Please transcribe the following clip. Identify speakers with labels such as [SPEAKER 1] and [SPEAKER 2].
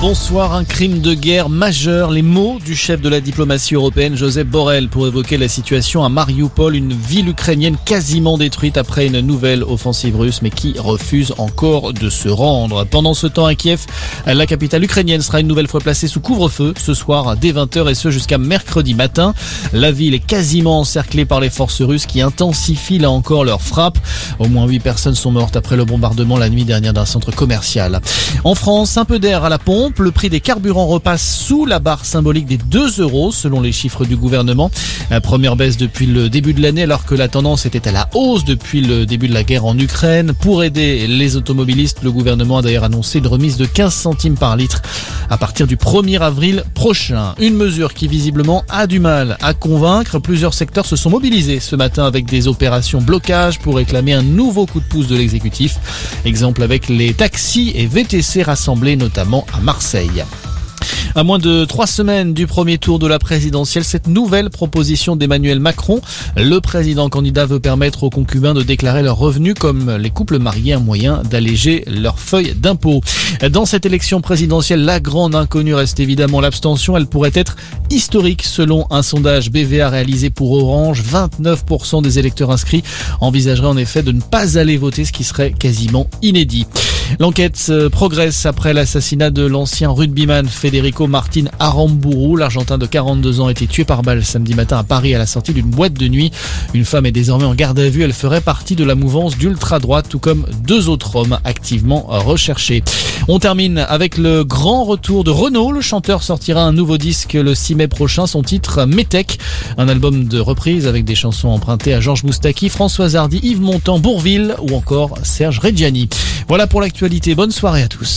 [SPEAKER 1] Bonsoir, un crime de guerre majeur. Les mots du chef de la diplomatie européenne, Joseph Borrell, pour évoquer la situation à Mariupol, une ville ukrainienne quasiment détruite après une nouvelle offensive russe, mais qui refuse encore de se rendre. Pendant ce temps à Kiev, la capitale ukrainienne sera une nouvelle fois placée sous couvre-feu ce soir dès 20h et ce jusqu'à mercredi matin. La ville est quasiment encerclée par les forces russes qui intensifient là encore leurs frappes. Au moins 8 personnes sont mortes après le bombardement la nuit dernière d'un centre commercial. En France, un peu d'air à la pompe le prix des carburants repasse sous la barre symbolique des 2 euros selon les chiffres du gouvernement. La première baisse depuis le début de l'année alors que la tendance était à la hausse depuis le début de la guerre en Ukraine. Pour aider les automobilistes, le gouvernement a d'ailleurs annoncé une remise de 15 centimes par litre à partir du 1er avril prochain. Une mesure qui visiblement a du mal à convaincre. Plusieurs secteurs se sont mobilisés ce matin avec des opérations blocage pour réclamer un nouveau coup de pouce de l'exécutif. Exemple avec les taxis et VTC rassemblés notamment à Marseille. À moins de trois semaines du premier tour de la présidentielle, cette nouvelle proposition d'Emmanuel Macron, le président candidat veut permettre aux concubins de déclarer leurs revenus comme les couples mariés, un moyen d'alléger leur feuille d'impôt. Dans cette élection présidentielle, la grande inconnue reste évidemment l'abstention. Elle pourrait être historique selon un sondage BVA réalisé pour Orange. 29% des électeurs inscrits envisageraient en effet de ne pas aller voter, ce qui serait quasiment inédit. L'enquête euh, progresse après l'assassinat de l'ancien rugbyman Federico Martin Aramburu. L'Argentin de 42 ans a été tué par balle samedi matin à Paris à la sortie d'une boîte de nuit. Une femme est désormais en garde à vue. Elle ferait partie de la mouvance d'ultra-droite, tout comme deux autres hommes activement recherchés. On termine avec le grand retour de Renault. Le chanteur sortira un nouveau disque le 6 mai prochain. Son titre, Metec, un album de reprise avec des chansons empruntées à Georges Moustaki, François Hardy, Yves Montand, Bourville ou encore Serge Reggiani. Voilà pour l'actualité. Bonne soirée à tous.